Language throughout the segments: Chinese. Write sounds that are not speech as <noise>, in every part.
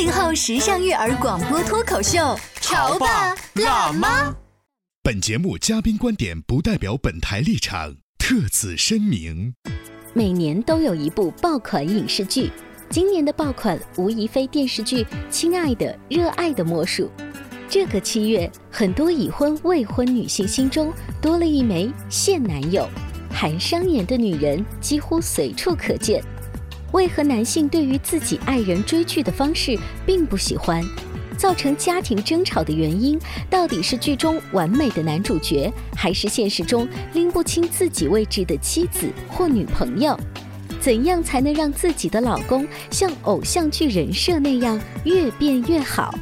八零后时尚育儿广播脱口秀，潮爸辣妈。本节目嘉宾观点不代表本台立场，特此声明。每年都有一部爆款影视剧，今年的爆款无疑非电视剧《亲爱的热爱的》莫属。这个七月，很多已婚未婚女性心中多了一枚现男友，含商言的女人几乎随处可见。为何男性对于自己爱人追剧的方式并不喜欢？造成家庭争吵的原因，到底是剧中完美的男主角，还是现实中拎不清自己位置的妻子或女朋友？怎样才能让自己的老公像偶像剧人设那样越变越好？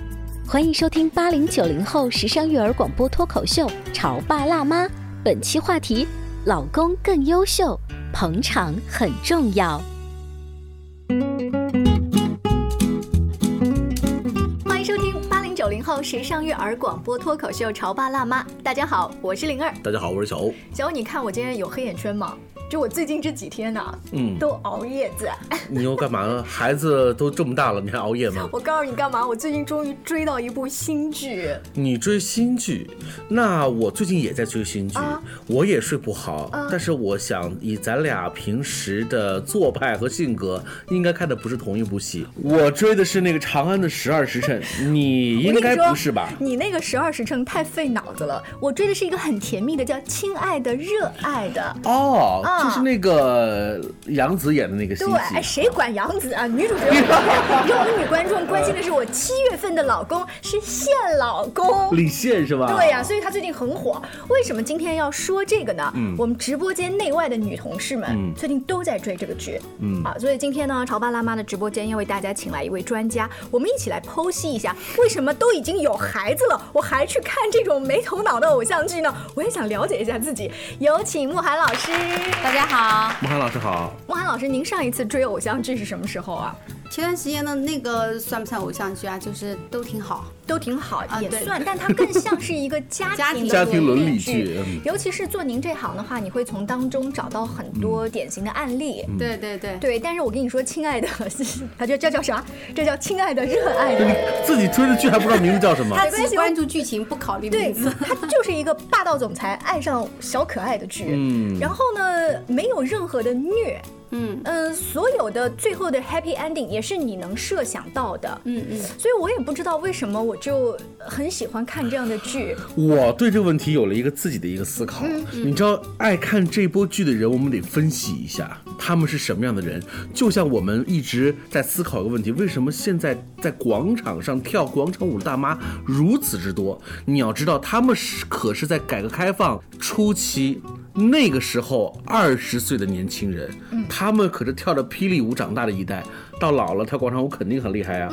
欢迎收听八零九零后时尚育儿广播脱口秀《潮爸辣妈》，本期话题：老公更优秀，捧场很重要。时尚育儿广播脱口秀《潮爸辣妈》。大家好，我是灵儿。大家好，我是小欧。小欧，你看我今天有黑眼圈吗？就我最近这几天呢、嗯，都熬夜在。<laughs> 你又干嘛呢？孩子都这么大了，你还熬夜吗？我告诉你干嘛？我最近终于追到一部新剧。你追新剧，那我最近也在追新剧，啊我也睡不好。啊但是我想以咱俩平时的做派和性格，应该看的不是同一部戏。我追的是那个《长安的十二时辰》，<laughs> 你应该不是吧？你那个十二时辰太费脑子了。我追的是一个很甜蜜的，叫《亲爱的热爱的》。哦，啊就是那个杨紫演的那个戏对，哎，谁管杨紫啊？女主角 <laughs> 我们女观众关心的是我七月份的老公是现老公。李现是吧？对呀、所以他最近很火。为什么今天要说这个呢？嗯我们直播间内外的女同事们嗯最近都在追这个剧，嗯啊，所以今天呢，潮爸辣妈的直播间要为大家请来一位专家，我们一起来剖析一下，为什么都已经有孩子了，我还去看这种没头脑的偶像剧呢？我也想了解一下自己。有请慕寒老师。大家好，慕寒老师好。慕寒老师，您上一次追偶像剧是什么时候啊？前段时间的那个算不算偶像剧啊？就是都挺好。都挺好，啊也算，但它更像是一个家 <laughs> 家庭家庭伦理剧尤其是做您这行的话，你会从当中找到很多典型的案例。对对对，对，但是我跟你说，亲爱的，他 <laughs> 这这叫啥？这叫亲爱的热爱的。自己追的剧还不知道名字叫什么？他只关注剧情，不考虑对名字。，它就是一个霸道总裁爱上小可爱的剧。嗯然后呢，没有任何的虐，嗯嗯、所有的最后的 happy ending 也是你能设想到的。嗯嗯，所以我也不知道为什么我就很喜欢看这样的剧。我对这个问题有了一个自己的一个思考。你知道，爱看这波剧的人，我们得分析一下他们是什么样的人。就像我们一直在思考一个问题：为什么现在在广场上跳广场舞的大妈如此之多？你要知道，他们是可是在改革开放初期。那个时候，二十岁的年轻人，他们可是跳着霹雳舞长大的一代，到老了跳广场舞肯定很厉害啊。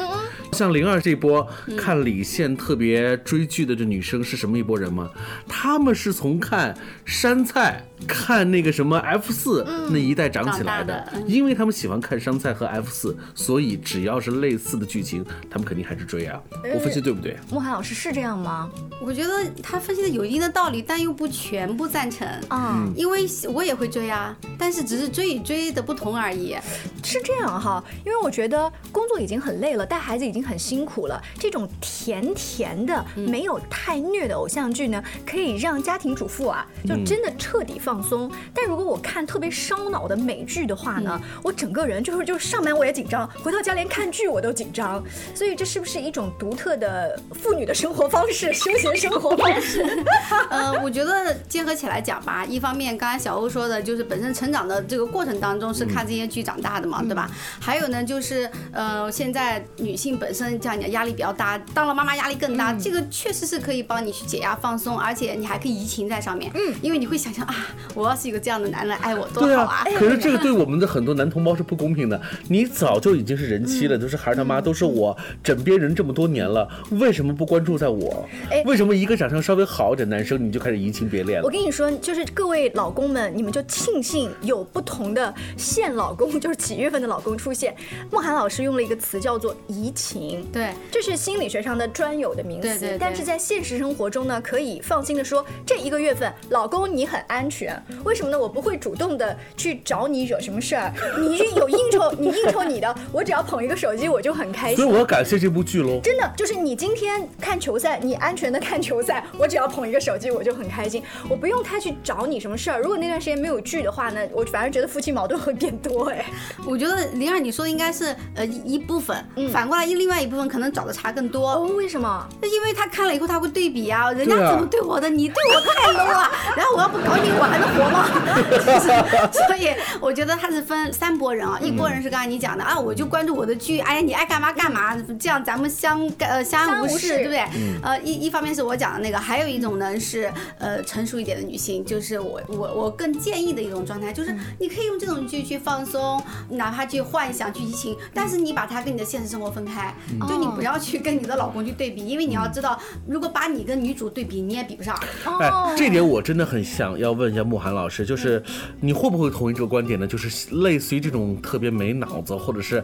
像灵儿这波看李现特别追剧的这女生是什么一拨人吗？他们是从看山菜、看那个什么 F 四那一代长起来的因为他们喜欢看山菜和 F 四，所以只要是类似的剧情，他们肯定还是追啊。我分析对不对？莫涵老师是这样吗？我觉得他分析的有一定的道理，但又不全部赞成。啊、因为我也会追啊，但是只是追与追的不同而已。是这样哈，因为我觉得工作已经很累了，带孩子已经很辛苦了，这种甜甜的、没有太虐的偶像剧呢，可以让家庭主妇啊，就真的彻底放松。但如果我看特别烧脑的美剧的话呢，我整个人就是就是上班我也紧张，回到家连看剧我都紧张。所以这是不是一种独特的妇女的生活方式、休闲生活方式？<laughs> 呃，我觉得结合起来讲吧，一方面刚才小欧说的就是本身成长的这个过程当中是看这些剧长大的嘛，对吧？还有呢，就是呃，现在女性本身这样讲压力比较大，当了妈妈压力更大，这个确实是可以帮你去解压放松，而且你还可以移情在上面，嗯，因为你会想象啊，我要是有个这样的男人爱我多好啊！<laughs> 可是这个对我们的很多男同胞是不公平的。你早就已经是人妻了，都是孩儿他妈，都是我枕边人这么多年了，为什么不关注在我哎？为什么一个长相稍微好一点男生你就开始移情别恋了？我跟你说，就是各位老公们，你们就庆幸有不同的现老公，就是几月份的老公出现。慕寒老师用了一个词叫做移情，对，这是心理学上的专有的名词。对对对但是在现实生活中呢，可以放心的说，这一个月份，老公你很安全。为什么呢？我不会主动的去找你惹什么事儿，<laughs> 你有应酬，你应酬你的，我只要捧一个手机我就很开心所以。我要感谢这部剧喽。真的就是你今天看球赛，你安全的看球赛，我只要捧一个手机我就很开心，我不用太去找你什么事儿。如果那段时间没有剧的话呢，我反而觉得夫妻矛盾会变多哎。我觉得灵儿你说的应该是呃一一部分，反过来另外一部分可能找的茬更多。哦，为什么？那因为他看了以后，他会对比啊，人家怎么对我的，你对我太 low 了，<laughs> 然后我要不搞你，我还能活吗？<laughs> 就是所以我觉得他是分三拨人啊，一拨人是刚才你讲的啊，我就关注我的剧，哎呀，你爱干嘛干嘛，这样咱们相呃相安无事，相安无事对不对？呃，一一方面是我讲的那个，还有一种呢是呃成熟一点的女性，就是我我我更建议的一种状态，就是你可以用这种剧去放松，哪怕去幻想去移情，但是你把它跟你的现实生活分开，就你不要去跟你的老公去对比，因为你要知道，如果把你跟女主对比，你也比不上。哎，哦这点我真的很想要问一下慕寒老师，就是你会不会同意这个观点呢？就是类似于这种特别没脑子，或者是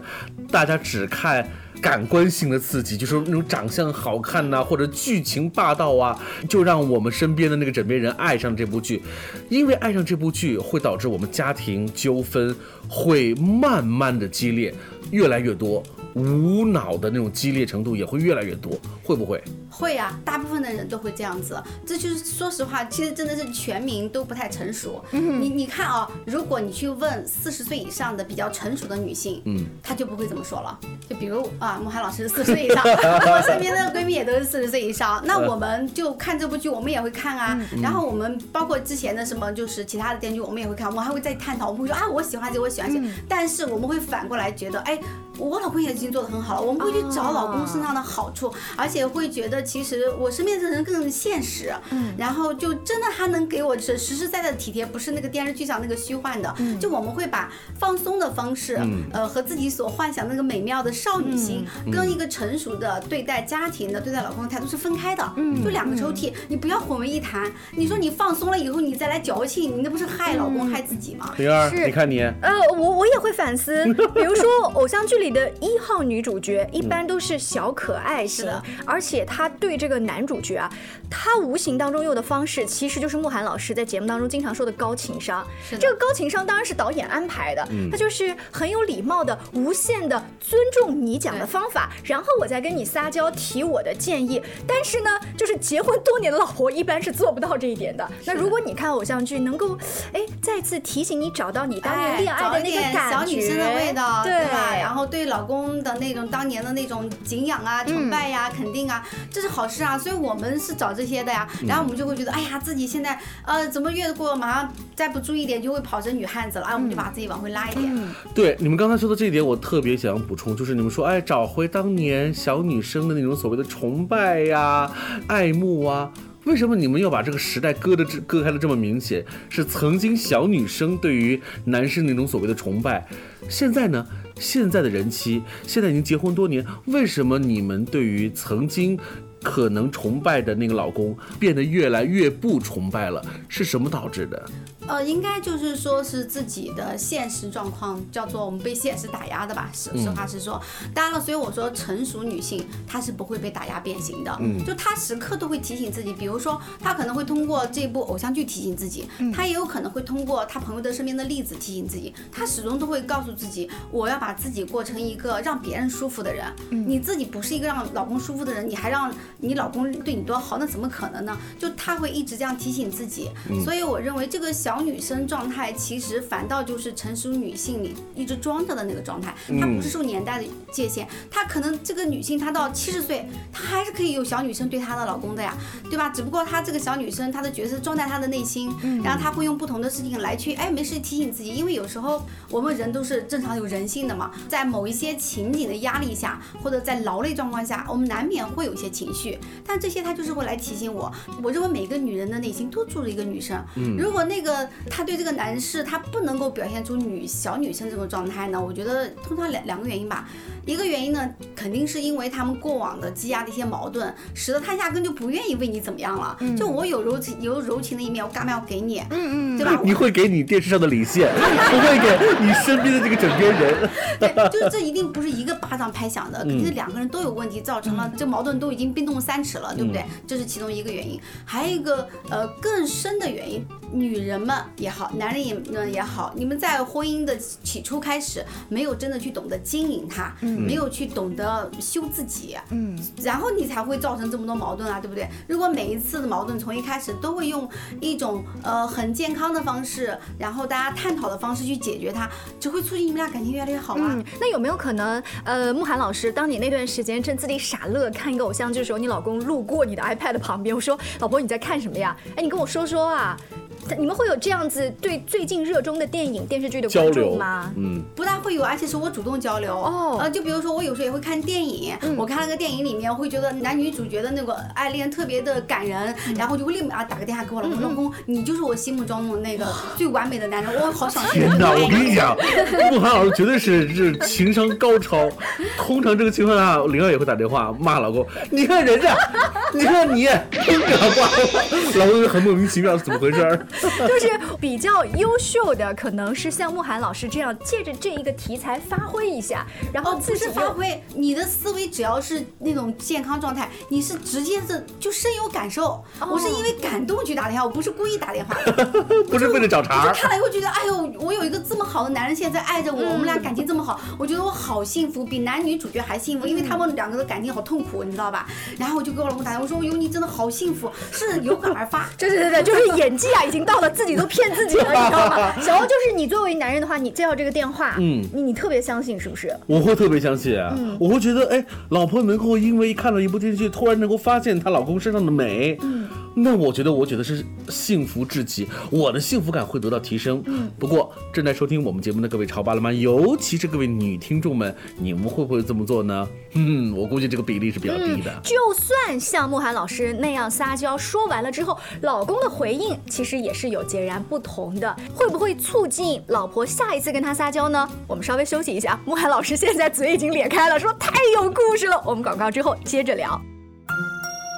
大家只看感官性的刺激，就是那种长相好看呐、或者剧情霸道啊，就让我们身边的那个枕边人爱上这部剧，因为爱上这部剧会导致我们家庭纠纷会慢慢的激烈，越来越多。无脑的那种激烈程度也会越来越多，会不会？会呀、大部分的人都会这样子。这就是说实话，其实真的是全民都不太成熟。嗯你你看啊、如果你去问四十岁以上的比较成熟的女性，嗯，她就不会这么说了。就比如啊，慕寒老师四十岁以上，<laughs> 我身边的闺蜜也都是四十岁以上。<laughs> 那我们就看这部剧，我们也会看啊。然后我们包括之前的什么，就是其他的电视剧，我们也会看，我们还会再探讨。我们会说啊，我喜欢这个，我喜欢这个。但是我们会反过来觉得，哎，我老公也已经做得很好了，我们会去找老公身上的好处，而且会觉得其实我身边的人更现实，嗯，然后就真的他能给我是实实在在的体贴，不是那个电视剧上那个虚幻的，就我们会把放松的方式，呃，和自己所幻想的那个美妙的少女心，跟一个成熟的对待家庭的、对待老公的态度是分开的，嗯，就两个抽屉，你不要混为一谈。你说你放松了以后，你再来矫情，你那不是害老公害自己吗？灵儿，是。你看你，呃，我我也会反思，比如说偶像剧里的一号女主角，一般都是小可爱型，的而且她对这个男主角啊，她无形当中用的方式，其实就是慕寒老师在节目当中经常说的高情商。这个高情商当然是导演安排的，他就是很有礼貌的、无限的尊重你讲的方法，然后我再跟你撒娇提我的建议。但是呢，就是结婚多年的老婆一般是做不到这一点的。那如果你看偶像剧，能够哎再次提醒你找到你当年恋爱的那个感觉，小女生的味道，对吧？然后对老公的那种当年的那种敬仰啊、崇拜呀、肯定啊，这是好事啊。所以我们是找这些的呀。然后我们就会觉得，哎呀，自己现在呃怎么越过马上再不注意点就会跑成女汉子了，哎，我们就把自己往回拉一点。对你们刚才说的这一点，我特别想补充，就是你们说，哎，找回当年小女生的那种所谓的崇拜呀、爱慕啊。为什么你们要把这个时代割的这割开的这么明显？是曾经小女生对于男生那种所谓的崇拜，现在呢？现在的人妻，现在已经结婚多年，为什么你们对于曾经可能崇拜的那个老公变得越来越不崇拜了？是什么导致的？呃，应该就是说是自己的现实状况，叫做我们被现实打压的吧。实实话实说，当然了，所以我说成熟女性她是不会被打压变形的，嗯就她时刻都会提醒自己，比如说她可能会通过这部偶像剧提醒自己，她也有可能会通过她朋友的身边的例子提醒自己，她始终都会告诉自己，我要把自己过成一个让别人舒服的人。你自己不是一个让老公舒服的人，你还让你老公对你多好，那怎么可能呢？就她会一直这样提醒自己，所以我认为这个小女生状态其实反倒就是成熟女性里一直装着的那个状态，她不是受年代的界限，她可能这个女性她到七十岁，她还是可以有小女生对她的老公的呀，对吧？只不过她这个小女生她的角色装在她的内心，然后她会用不同的事情来去哎没事提醒自己，因为有时候我们人都是正常有人性的嘛，在某一些情景的压力下，或者在劳累状况下，我们难免会有一些情绪，但这些她就是会来提醒我。我认为每个女人的内心都住着一个女生，如果那个她对这个男士他不能够表现出女小女生这种状态呢，我觉得通常两两个原因吧。一个原因呢，肯定是因为他们过往的积压的一些矛盾，使得他压根就不愿意为你怎么样了。就我有柔情有柔情的一面，我干嘛要给你？嗯嗯，对吧？你会给你电视上的李现，不会给你身边的这个枕边人。对，就是这一定不是一个巴掌拍响的，<laughs> 肯定是两个人都有问题，造成了这矛盾都已经冰冻三尺了，对不对？这是其中一个原因。还有一个呃更深的原因，女人们也好，男人也们也好，你们在婚姻的起初开始没有真的去懂得经营它，没有去懂得修自己，嗯，然后你才会造成这么多矛盾啊，对不对？如果每一次的矛盾从一开始都会用一种呃很健康的方式，然后大家探讨的方式去解决它，只会促进你们俩感情越来越好啊。嗯，那有没有可能，呃，慕寒老师，当你那段时间正自己傻乐看一个偶像剧的时候，你老公路过你的 iPad 旁边，我说：“老婆，你在看什么呀？”哎，你跟我说说啊。你们会有这样子对最近热衷的电影、电视剧的关注交流吗？嗯，不大会有，而且是我主动交流。哦呃，就比如说我有时候也会看电影，我看了个电影里面，我会觉得男女主角的那个爱恋特别的感人，然后就会立马打个电话给我老公，老公，你就是我心目中的那个 <laughs> 最完美的男人，我好想天哪！我跟你讲，<laughs> 慕寒老师绝对是是情商高超。通常这个情况下，灵儿也会打电话骂老公：“你看人家，你看你，真搞挂。”老公就很莫名其妙，怎么回事儿？就是比较优秀的，可能是像慕寒老师这样，借着这一个题材发挥一下，然后自己又发挥，你的思维只要是那种健康状态，你是直接是就深有感受。我是因为感动去打电话，我不是故意打电话的。<laughs> 不是为了找茬。我就看了以后觉得，哎呦，我有一个这么好的男人现在爱着我，我们俩感情这么好，我觉得我好幸福，比男女主角还幸福，因为他们两个的感情好痛苦，你知道吧？然后我就给我老公打电话，我说有你真的好幸福，是有感而发。<laughs> 对对对对，就是演技啊，已经到了自己都骗自己了，你知道吗？<laughs> 小欧，就是你作为男人的话，你接到这个电话，嗯你你特别相信是不是？我会特别相信，啊嗯我会觉得，哎，老婆能够因为看了一部电视剧，突然能够发现她老公身上的美，嗯那我觉得，我觉得是幸福至极，我的幸福感会得到提升。嗯不过，正在收听我们节目的各位潮爸辣妈，尤其是各位女听众们，你们会不会这么做呢？嗯，我估计这个比例是比较低的。就算像慕寒老师那样撒娇，说完了之后，老公的回应其实也是有截然不同的。会不会促进老婆下一次跟他撒娇呢？我们稍微休息一下，慕寒老师现在嘴已经咧开了，说太有故事了。我们广告之后接着聊。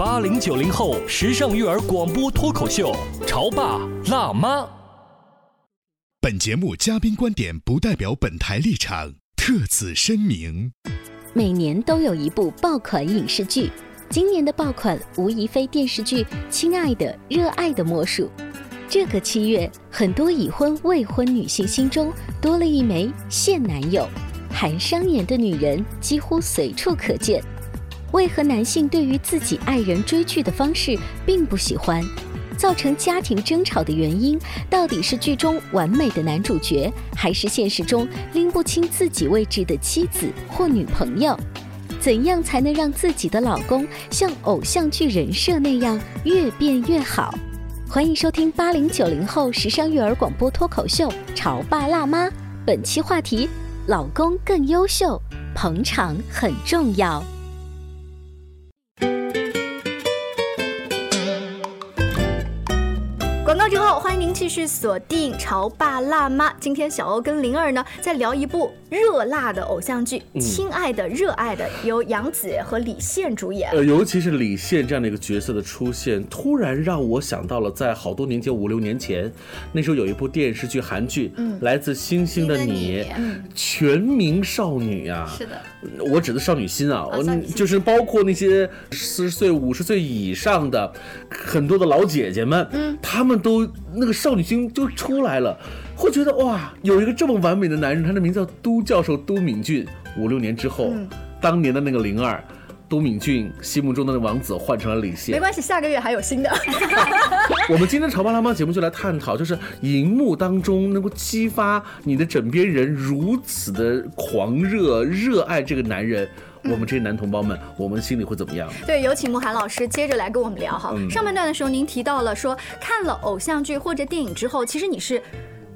八零九零后时尚育儿广播脱口秀，潮爸辣妈。本节目嘉宾观点不代表本台立场，特此声明。每年都有一部爆款影视剧，今年的爆款无疑非电视剧《亲爱的，热爱的莫属》。这个七月，很多已婚未婚女性心中多了一枚现男友。含商言的女人几乎随处可见。为何男性对于自己爱人追剧的方式并不喜欢？造成家庭争吵的原因，到底是剧中完美的男主角，还是现实中拎不清自己位置的妻子或女朋友？怎样才能让自己的老公像偶像剧人设那样越变越好？欢迎收听八零九零后时尚育儿广播脱口秀《潮爸辣妈》，本期话题：老公更优秀，捧场很重要。广告之后，欢迎您继续锁定《潮爸辣妈》。今天小欧跟灵儿呢，在聊一部热辣的偶像剧《亲爱的热爱的》，由杨紫和李现主演。呃，尤其是李现这样的一个角色的出现，突然让我想到了在好多年前，五六年前，那时候有一部电视剧韩剧，嗯来自星星的你，嗯全民少女啊，是的，我指的少女心啊，我就是包括那些四十岁、五十岁以上的很多的老姐姐们，嗯，她们都那个少女心就出来了，会觉得哇，有一个这么完美的男人，他的名字叫都教授都敏俊。五六年之后，嗯当年的那个灵儿。都敏俊心目中的那王子换成了李现没，关系，下个月还有新的。<laughs> 我们今天潮爸辣妈节目就来探讨，就是荧幕当中能够激发你的枕边人如此的狂热热爱这个男人，我们这些男同胞们，我们心里会怎么样？对，有请慕寒老师接着来跟我们聊哈。嗯上半段的时候，您提到了说，看了偶像剧或者电影之后，其实你是。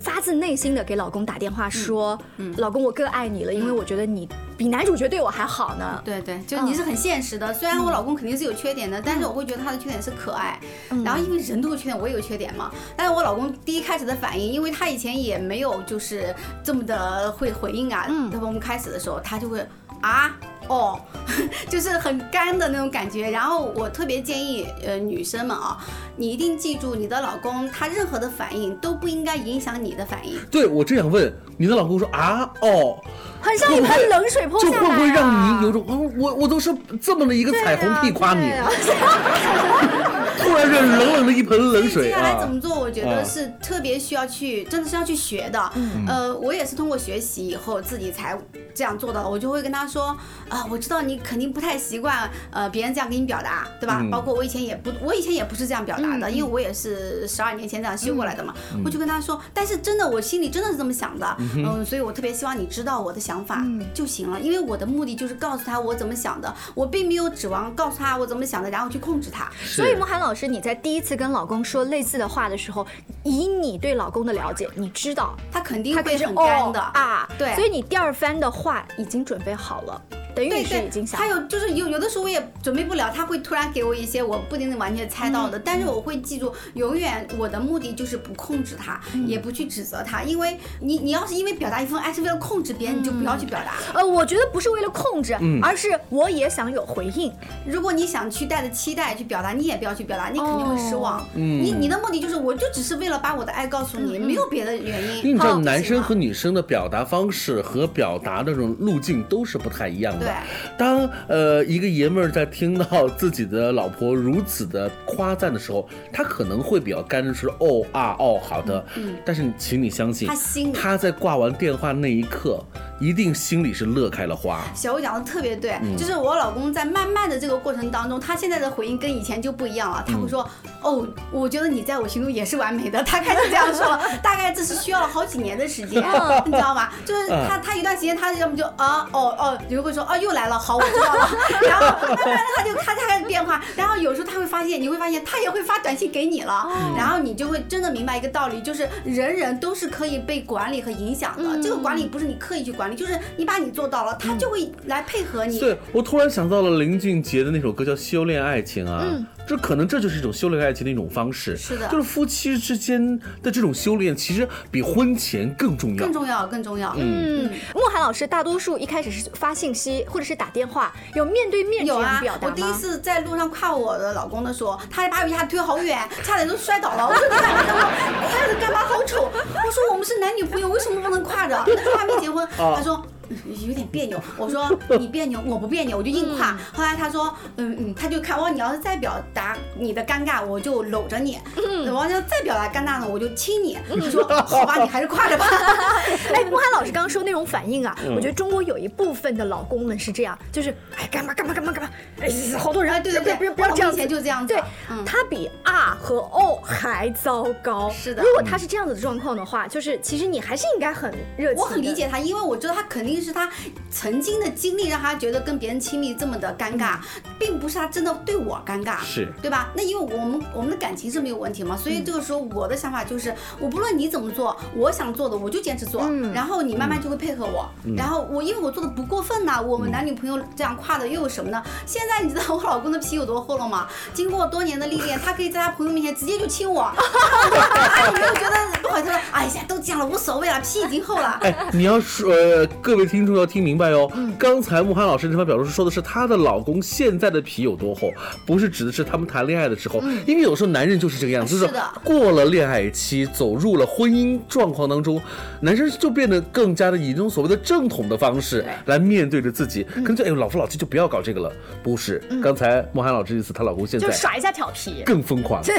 发自内心的给老公打电话说：“老公，我更爱你了，因为我觉得你比男主角对我还好呢。对对，就你是很现实的。虽然我老公肯定是有缺点的，但是我会觉得他的缺点是可爱。然后因为人都有缺点，我也有缺点嘛。但是我老公第一开始的反应，因为他以前也没有就是这么的会回应啊。嗯，他我们开始的时候，他就会啊。哦，<laughs> 就是很干的那种感觉。然后我特别建议，呃，女生们啊，你一定记住，你的老公他任何的反应都不应该影响你的反应。对我这样问，你的老公说啊哦，很像一盆冷水泼就下来、啊，会不会让你有种嗯，我我都是这么的一个彩虹屁夸你，对啊 <laughs> <laughs> 突然是冷冷的一盆冷水接下来啊怎！么做？我觉啊得是特别需要去，真的是要去学的。嗯呃，我也是通过学习以后自己才这样做到的。我就会跟他说啊，我知道你肯定不太习惯，呃，别人这样给你表达，对吧？嗯包括我以前也不，我以前也不是这样表达的，因为我也是十二年前这样修过来的嘛。嗯我就跟他说，但是真的我心里真的是这么想的，嗯，所以我特别希望你知道我的想法就行了，因为我的目的就是告诉他我怎么想的，我并没有指望告诉他我怎么想的，然后去控制他。所以慕寒老师，你在第一次跟老公说类似的话的时候，以你对老公的了解，你知道他肯定会很干的。哦啊，对。所以你第二番的话已经准备好了，等于你是对对，已经想还有就是有有的时候我也准备不了，他会突然给我一些我不一定能完全猜到的，但是我会记住，永远我的目的就是不控制他，也不去指责他，因为你你要是因为表达一份爱是为了控制别人，你就不要去表达。呃，我觉得不是为了控制，而是我也想有回应。如果你想去带着期待去表达，你也不要去表达，你肯定会失望。哦你你的目的就是，我就只是为了把我的爱告诉你，没有别的原因。因为你知道，男生和女生的表达方式和表达的这种路径都是不太一样的。对当呃一个爷们儿在听到自己的老婆如此的夸赞的时候，他可能会比较干的说哦啊哦好的，嗯但是请你相信，他心里他在挂完电话那一刻，一定心里是乐开了花。小欧讲的特别对，嗯就是我老公在慢慢的这个过程当中，他现在的回应跟以前就不一样了。他会说：“哦，我觉得你在我心中也是完美的。”他开始这样说了，<laughs> 大概这是需要了好几年的时间，<laughs> 你知道吗？就是他他一段时间他要么就啊哦哦，你就会说啊又来了，好我知道了，<laughs> 然后慢慢的他就他他开始变化，然后有时候他会发现，你会发现他也会发短信给你了，然后你就会真的明白一个道理，就是人人都是可以被管理和影响的。这个管理不是你刻意去管理，就是你把你做到了，他就会来配合你。对我突然想到了林俊杰的那首歌叫《修炼爱情》啊，这可能这就是一种修炼爱情的一种方式。是的就是夫妻之间的这种修炼，其实比婚前更重要更。重要，更重要。嗯，莫寒老师大多数一开始是发信息或者是打电话，有面对面这有啊样表，达吗？我第一次在路上夸我的老公的时候，他还把我一下推好远，差点都摔倒了。我说你干嘛干嘛？<laughs> 夸着干嘛？好丑！我说我们是男女朋友，为什么不能挎着？那时候还没结婚。他说有点别扭。<laughs> 我说你别扭，我不别扭，我就硬跨。后来他说，嗯嗯，他就看我，你要是再表达你的尴尬，我就搂着你；我要再表达尴尬呢，我就亲你。你说好吧，你还是跨着吧。<laughs> 哎，慕寒老师刚刚说那种反应啊，我觉得中国有一部分的老公们是这样，就是哎干嘛干嘛干嘛干嘛，哎好多人，对对对，不要不要这样以前就这样子。对，他比啊和哦还糟糕。是的，如果他是这样子的状况的话，就是其实你还是应该很热情。我很理解他，因为我知道他肯定是他曾经的经历让他觉得跟别人亲密这么的尴尬，并不是他真的对我尴尬，是对吧？那因为我们我们的感情是没有问题嘛，所以这个时候我的想法就是，我不论你怎么做，我想做的我就坚持做，然后你慢慢就会配合我，然后我因为我做的不过分呐，我们男女朋友这样跨的又有什么呢？现在你知道我老公的皮有多厚了吗？经过多年的历练，他可以在他朋友面前直接就亲我，<laughs> 他有没有觉得不好意思？哎呀，都这样了无所谓了，皮已经厚了。哎，你要说呃，各位听众要听明白哦，刚才慕寒老师这番表述说的是她的老公现在的皮有多厚，不是指的是他们谈恋爱的时候，因为有时候男人就是这个样子，就是过了恋爱期，走入了婚姻状况当中，男生就变得更加的以这种所谓的正统的方式来面对着自己，可能就哎呦老夫老妻就不要搞这个了，不是？刚才慕寒老师意思，她老公现在就耍一下调皮，更疯狂，对。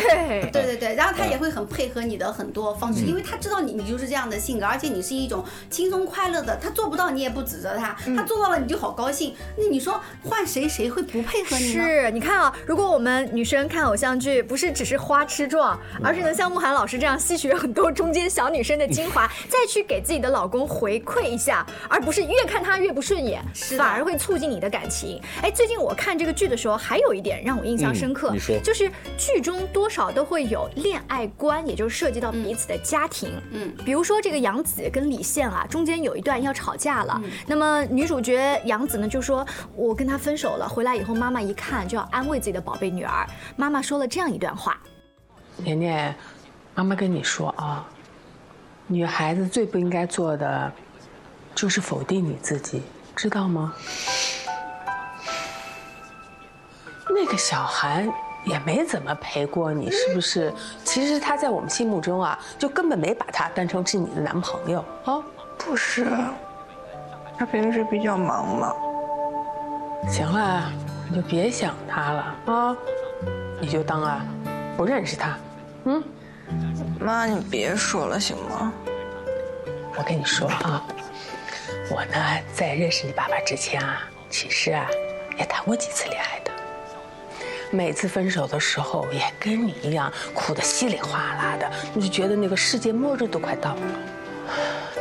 对对对，然后他也会很配合你的很多方式，因为他知道你你就是这样的性格，而且你是一种轻松快乐的，他做不到你也不指责他，他做到了你就好高兴。那你说换谁谁会不配合你呢？是，你看啊，如果我们女生看偶像剧，不是只是花痴状，而是能像慕寒老师这样吸取很多中间小女生的精华，<laughs> 再去给自己的老公回馈一下，而不是越看他越不顺眼，反而会促进你的感情。哎，最近我看这个剧的时候，还有一点让我印象深刻，就是剧中多少都会有恋爱观，也就是涉及到彼此的家庭。嗯，比如说这个杨紫跟李现啊，中间有一段要吵架了，那么女主角杨紫呢就说：“我跟他分手了，回来以后妈妈一看就要安慰自己的宝贝女儿。”妈妈说了这样一段话：“年年，妈妈跟你说啊，女孩子最不应该做的，就是否定你自己，知道吗？”那个小韩也没怎么陪过你，是不是？其实他在我们心目中啊，就根本没把他当成是你的男朋友啊。不是，他平时比较忙嘛。行了，你就别想他了啊，你就当啊不认识他。嗯，妈，你别说了行吗？我跟你说啊，我呢在认识你爸爸之前啊，其实啊也谈过几次恋爱的。每次分手的时候，也跟你一样哭得稀里哗啦的，你就觉得那个世界末日都快到了。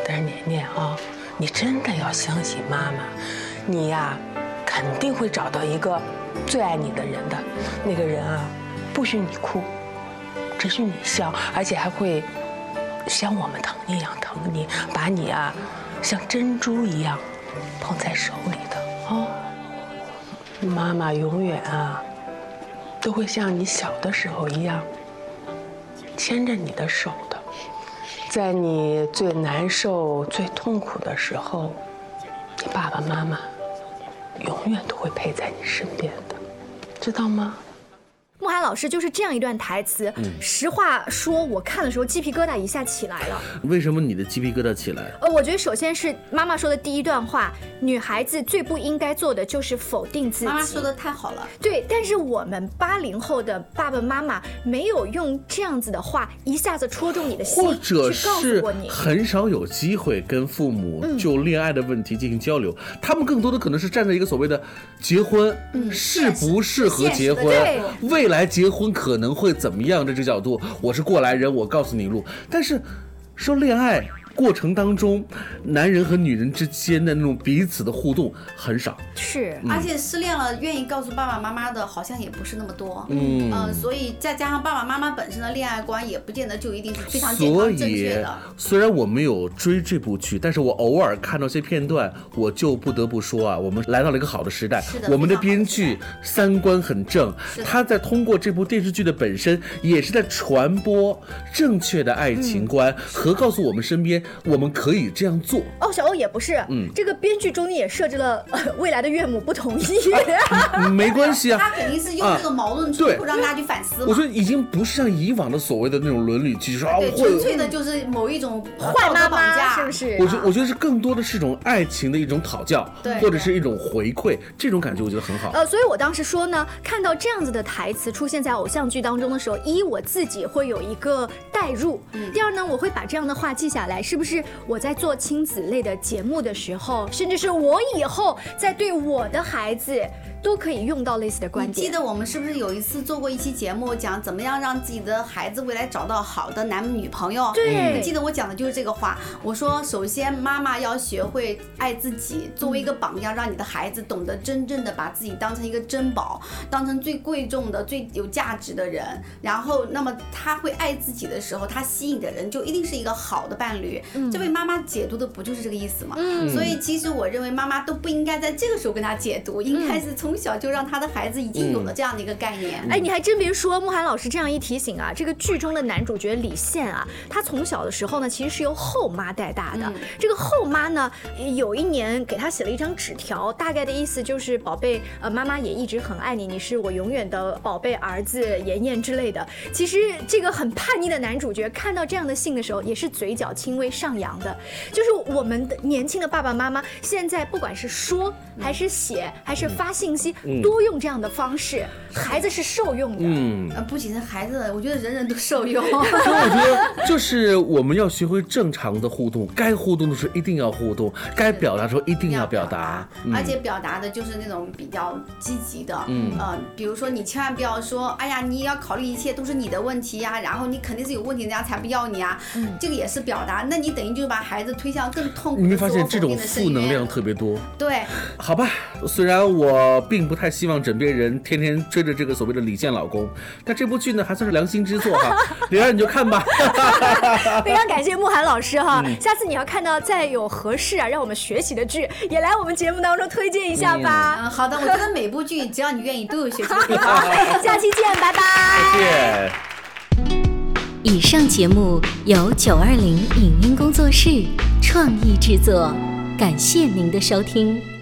但是年年啊，你真的要相信妈妈，你呀，肯定会找到一个最爱你的人的。那个人啊，不许你哭，只许你笑，而且还会像我们疼你一样疼你，把你啊像珍珠一样捧在手里的啊。妈妈永远啊。都会像你小的时候一样牵着你的手的，在你最难受、最痛苦的时候，你爸爸妈妈永远都会陪在你身边的，知道吗？慕寒老师就是这样一段台词。实话说，我看的时候鸡皮疙瘩一下起来了。为什么你的鸡皮疙瘩起来？呃，我觉得首先是妈妈说的第一段话，女孩子最不应该做的就是否定自己。妈妈说的太好了。对，但是我们八零后的爸爸妈妈没有用这样子的话一下子戳中你的心，或者是很少有机会跟父母就恋爱的问题进行交流。他们更多的可能是站在一个所谓的结婚适不适合结婚，未来。来结婚可能会怎么样这个角度，我是过来人，我告诉你路。但是说恋爱。过程当中，男人和女人之间的那种彼此的互动很少，是，而且失恋了愿意告诉爸爸妈妈的，好像也不是那么多，嗯。嗯，所以再加上爸爸妈妈本身的恋爱观，也不见得就一定是非常健康正确的。虽然我没有追这部剧，但是我偶尔看到些片段，我就不得不说啊，我们来到了一个好的时代，我们的编剧三观很正，他在通过这部电视剧的本身，也是在传播正确的爱情观和告诉我们身边。我们可以这样做。哦，小欧也不是，嗯。这个编剧中间也设置了、呃、未来的岳母不同意，<laughs> 没关系啊，他肯定是用这个矛盾冲对。突让大家去反思。我觉得已经不是像以往的所谓的那种伦理剧，说啊，纯粹的就是某一种呃坏妈妈架。是不是？我觉我觉得是更多的是一种爱情的一种讨教，对。或者是一种回馈，这种感觉我觉得很好。呃，所以我当时说呢，看到这样子的台词出现在偶像剧当中的时候，一我自己会有一个代入，第二呢，我会把这样的话记下来，是是不是我在做亲子类的节目的时候，甚至是我以后在对我的孩子。都可以用到类似的观点。记得我们是不是有一次做过一期节目，讲怎么样让自己的孩子未来找到好的男女朋友？对我记得我讲的就是这个话。我说，首先妈妈要学会爱自己，作为一个榜样，让你的孩子懂得真正的把自己当成一个珍宝，当成最贵重的、最有价值的人。然后，那么他会爱自己的时候，他吸引的人就一定是一个好的伴侣。这位妈妈解读的不就是这个意思吗？嗯所以其实我认为妈妈都不应该在这个时候跟他解读，应该是从小就让他的孩子已经有了这样的一个概念。哎，你还真别说，慕寒老师这样一提醒啊，这个剧中的男主角李现啊，他从小的时候呢，其实是由后妈带大的。这个后妈呢，有一年给他写了一张纸条，大概的意思就是，宝贝，呃，妈妈也一直很爱你，你是我永远的宝贝儿子妍妍之类的。其实这个很叛逆的男主角看到这样的信的时候，也是嘴角轻微上扬的。就是我们的年轻的爸爸妈妈，现在不管是说还是写还是发信息，嗯多用这样的方式，孩子是受用的。嗯呃，不仅是孩子，我觉得人人都受用。<laughs> 所以我觉得，就是我们要学会正常的互动，该互动的时候一定要互动，该表达的时候一定要表达。嗯而且表达的就是那种比较积极的，嗯呃，比如说你千万不要说，哎呀，你也要考虑一切都是你的问题呀，然后你肯定是有问题，人家才不要你啊，这个也是表达，那你等于就是把孩子推向更痛苦你没发现这种负能量特别多？对，好吧，虽然我并不太希望枕边人天天追着这个所谓的李健老公，但这部剧呢还算是良心之作哈。<laughs> 李然你就看吧。<laughs> 非常感谢慕寒老师哈，嗯下次你要看到再有合适啊让我们学习的剧，也来我们节目当中推荐一下吧。嗯，好的，我觉得每部剧只要你愿意都有学习 <laughs> 的地方。下期见，拜拜。再见。以上节目由九二零影音工作室创意制作，感谢您的收听。